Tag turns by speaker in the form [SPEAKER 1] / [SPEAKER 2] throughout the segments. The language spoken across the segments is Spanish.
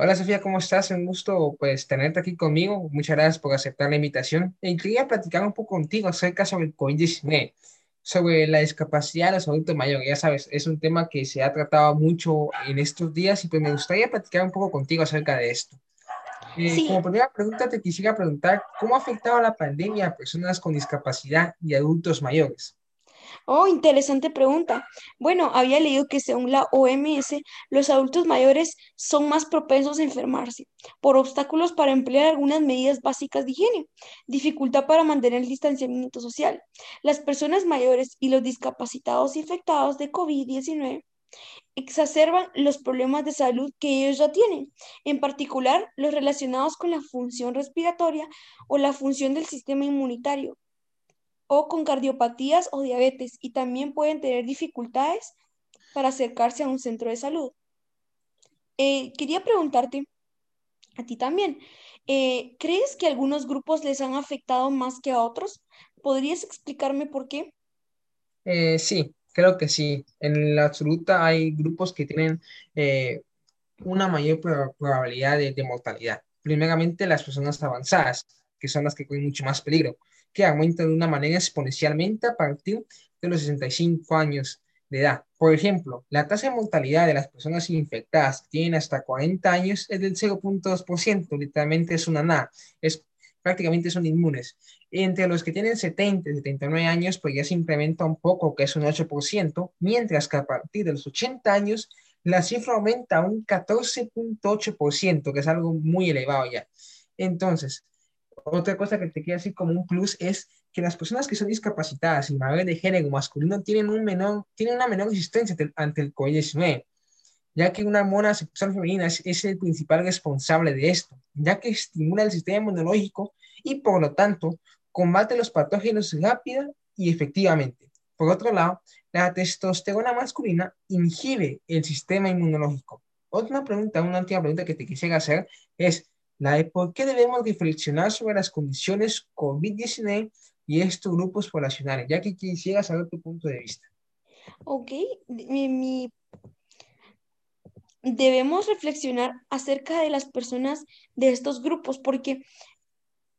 [SPEAKER 1] Hola Sofía, ¿cómo estás? Un gusto pues tenerte aquí conmigo. Muchas gracias por aceptar la invitación. Y quería platicar un poco contigo acerca sobre el COVID-19, sobre la discapacidad de los adultos mayores. Ya sabes, es un tema que se ha tratado mucho en estos días y pues me gustaría platicar un poco contigo acerca de esto. Eh,
[SPEAKER 2] Sí,
[SPEAKER 1] como primera pregunta te quisiera preguntar, ¿cómo ha afectado la pandemia a personas con discapacidad y adultos mayores?
[SPEAKER 2] Oh, interesante pregunta. Bueno, había leído que según la OMS, los adultos mayores son más propensos a enfermarse por obstáculos para emplear algunas medidas básicas de higiene, dificultad para mantener el distanciamiento social. Las personas mayores y los discapacitados infectados de COVID-19 exacerban los problemas de salud que ellos ya tienen, en particular los relacionados con la función respiratoria o la función del sistema inmunitario. O con cardiopatías o diabetes y también pueden tener dificultades para acercarse a un centro de salud. Eh, quería preguntarte a ti también, eh, ¿crees que algunos grupos les han afectado más que a otros? ¿Podrías explicarme por qué?
[SPEAKER 1] Eh, sí, creo que sí. En la absoluta hay grupos que tienen una mayor proba- probabilidad de, de mortalidad. Primeramente, las personas avanzadas, que son las que corren mucho más peligro, que aumentan de una manera exponencialmente a partir de los 65 años de edad. Por ejemplo, la tasa de mortalidad de las personas infectadas que tienen hasta 40 años es del 0.2%, literalmente es una nada, es, prácticamente son inmunes. Entre los que tienen 70 y 79 años, pues ya se incrementa un poco, que es un 8%, mientras que a partir de los 80 años la cifra aumenta a un 14.8%, que es algo muy elevado ya. Entonces, otra cosa que te quiero decir como un plus es que las personas que son discapacitadas mayores de género masculino tienen, un menor, tienen una menor resistencia ante el COVID-19, ya que una hormona sexual femenina es, es el principal responsable de esto, ya que estimula el sistema inmunológico y por lo tanto combate los patógenos rápida y efectivamente. Por otro lado, la testosterona masculina inhibe el sistema inmunológico. Otra pregunta, una última pregunta que te quisiera hacer es la de por qué debemos reflexionar sobre las condiciones COVID-19 y estos grupos poblacionales, ya que quisiera saber tu punto de vista.
[SPEAKER 2] Ok, mi, mi- debemos reflexionar acerca de las personas de estos grupos porque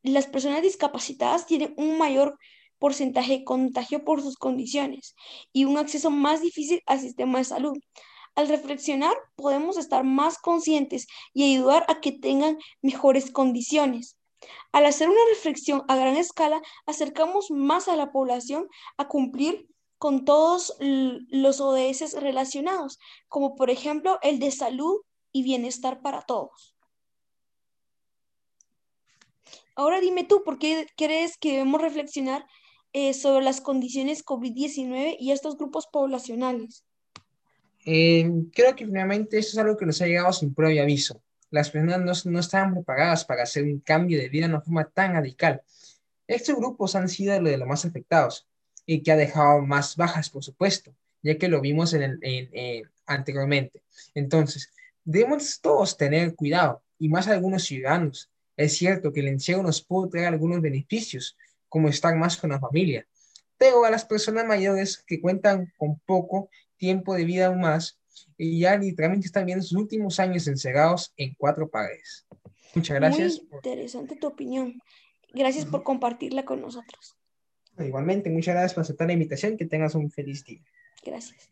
[SPEAKER 2] las personas discapacitadas tienen un mayor porcentaje de contagio por sus condiciones y un acceso más difícil al sistema de salud. Al reflexionar, podemos estar más conscientes y ayudar a que tengan mejores condiciones. Al hacer una reflexión a gran escala, acercamos más a la población a cumplir con todos los ODS relacionados, como por ejemplo el de salud y bienestar para todos. Ahora dime tú, ¿por qué crees que debemos reflexionar eh, sobre las condiciones COVID-19 y estos grupos poblacionales?
[SPEAKER 1] Eh, creo que finalmente eso es algo que nos ha llegado sin previo aviso. Las personas no, no estaban preparadas para hacer un cambio de vida de una forma tan radical. Estos grupos han sido de los más afectados y que ha dejado más bajas, por supuesto, ya que lo vimos en el, en, eh, anteriormente. Entonces, debemos todos tener cuidado, y más algunos ciudadanos. Es cierto que el encierro nos puede traer algunos beneficios, como estar más con la familia, pero a las personas mayores que cuentan con poco tiempo de vida aún más, y ya literalmente están viendo sus últimos años encerrados en cuatro paredes. Muchas gracias.
[SPEAKER 2] Muy interesante tu opinión. Gracias por compartirla con nosotros.
[SPEAKER 1] Igualmente, muchas gracias por aceptar la invitación. Que tengas un feliz día.
[SPEAKER 2] Gracias.